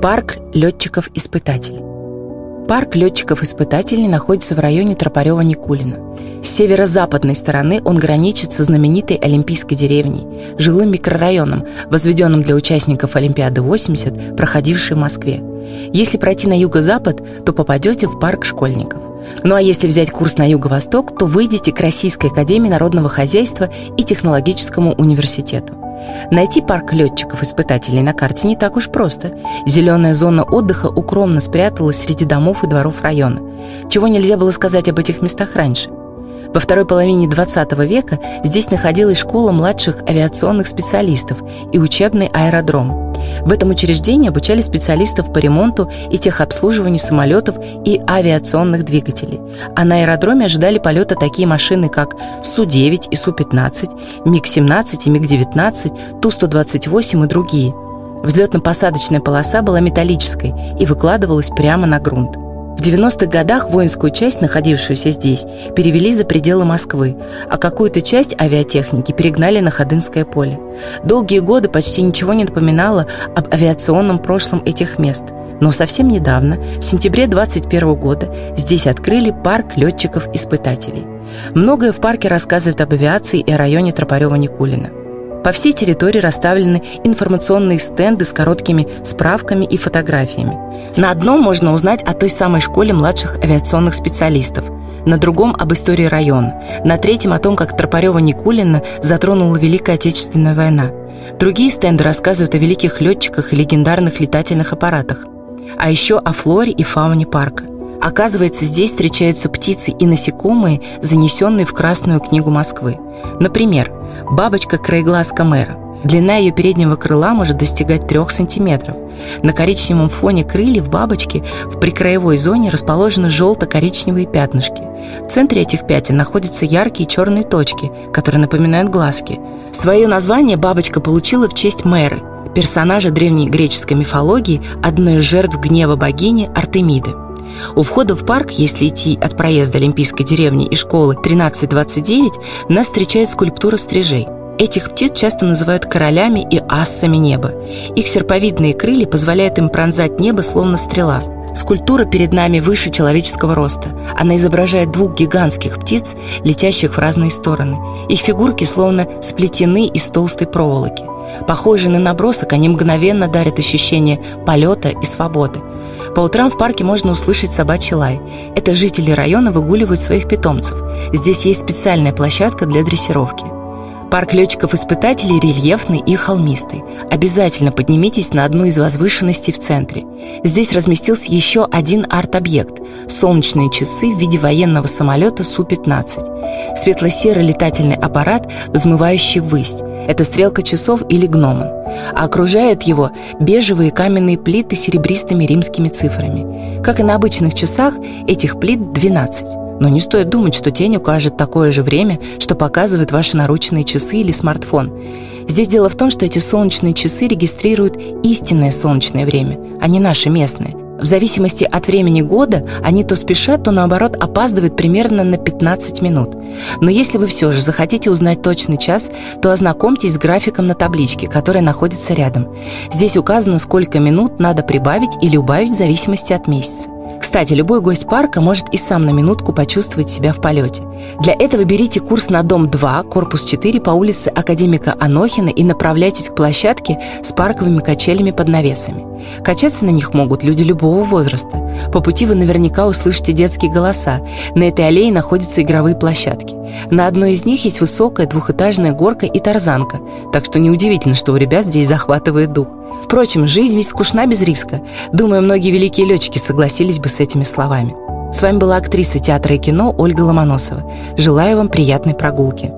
Парк летчиков-испытателей. Парк летчиков-испытателей находится в районе Тропарева-Никулина. С северо-западной стороны он граничит со знаменитой Олимпийской деревней, жилым микрорайоном, возведенным для участников Олимпиады-80, проходившей в Москве. Если пройти на юго-запад, то попадете в парк школьников. Ну а если взять курс на юго-восток, то выйдете к Российской академии народного хозяйства и технологическому университету. Найти парк летчиков-испытателей на карте не так уж просто. Зеленая зона отдыха укромно спряталась среди домов и дворов района. Чего нельзя было сказать об этих местах раньше. Во второй половине 20 века здесь находилась школа младших авиационных специалистов и учебный аэродром – в этом учреждении обучали специалистов по ремонту и техобслуживанию самолетов и авиационных двигателей. А на аэродроме ожидали полета такие машины, как Су-9 и Су-15, МиГ-17 и МиГ-19, Ту-128 и другие. Взлетно-посадочная полоса была металлической и выкладывалась прямо на грунт. В 90-х годах воинскую часть, находившуюся здесь, перевели за пределы Москвы, а какую-то часть авиатехники перегнали на Ходынское поле. Долгие годы почти ничего не напоминало об авиационном прошлом этих мест. Но совсем недавно, в сентябре 2021 года, здесь открыли парк летчиков-испытателей. Многое в парке рассказывает об авиации и районе Тропарева-Никулина. По всей территории расставлены информационные стенды с короткими справками и фотографиями. На одном можно узнать о той самой школе младших авиационных специалистов, на другом – об истории района, на третьем – о том, как Тропарева-Никулина затронула Великая Отечественная война. Другие стенды рассказывают о великих летчиках и легендарных летательных аппаратах, а еще о флоре и фауне парка. Оказывается, здесь встречаются птицы и насекомые, занесенные в Красную книгу Москвы. Например, бабочка-краеглазка мэра. Длина ее переднего крыла может достигать 3 сантиметров. На коричневом фоне крыльев бабочки в прикраевой зоне расположены желто-коричневые пятнышки. В центре этих пятен находятся яркие черные точки, которые напоминают глазки. Свое название бабочка получила в честь мэры, персонажа древней греческой мифологии, одной из жертв гнева богини Артемиды. У входа в парк, если идти от проезда Олимпийской деревни и школы 1329, нас встречает скульптура стрижей. Этих птиц часто называют королями и ассами неба. Их серповидные крылья позволяют им пронзать небо, словно стрела. Скульптура перед нами выше человеческого роста. Она изображает двух гигантских птиц, летящих в разные стороны. Их фигурки словно сплетены из толстой проволоки. Похожие на набросок, они мгновенно дарят ощущение полета и свободы. По утрам в парке можно услышать собачий лай. Это жители района выгуливают своих питомцев. Здесь есть специальная площадка для дрессировки. Парк летчиков-испытателей рельефный и холмистый. Обязательно поднимитесь на одну из возвышенностей в центре. Здесь разместился еще один арт-объект – солнечные часы в виде военного самолета Су-15. Светло-серый летательный аппарат, взмывающий ввысь. Это стрелка часов или гномон. А окружают его бежевые каменные плиты с серебристыми римскими цифрами. Как и на обычных часах, этих плит 12. Но не стоит думать, что тень укажет такое же время, что показывают ваши наручные часы или смартфон. Здесь дело в том, что эти солнечные часы регистрируют истинное солнечное время, а не наше местное. В зависимости от времени года они то спешат, то наоборот опаздывают примерно на 15 минут. Но если вы все же захотите узнать точный час, то ознакомьтесь с графиком на табличке, которая находится рядом. Здесь указано, сколько минут надо прибавить или убавить в зависимости от месяца. Кстати, любой гость парка может и сам на минутку почувствовать себя в полете. Для этого берите курс на дом 2, корпус 4 по улице Академика Анохина и направляйтесь к площадке с парковыми качелями под навесами. Качаться на них могут люди любого возраста. По пути вы наверняка услышите детские голоса. На этой аллее находятся игровые площадки. На одной из них есть высокая двухэтажная горка и тарзанка, так что неудивительно, что у ребят здесь захватывает дух. Впрочем, жизнь ведь скучна без риска. Думаю, многие великие летчики согласились бы с этими словами. С вами была актриса театра и кино Ольга Ломоносова. Желаю вам приятной прогулки.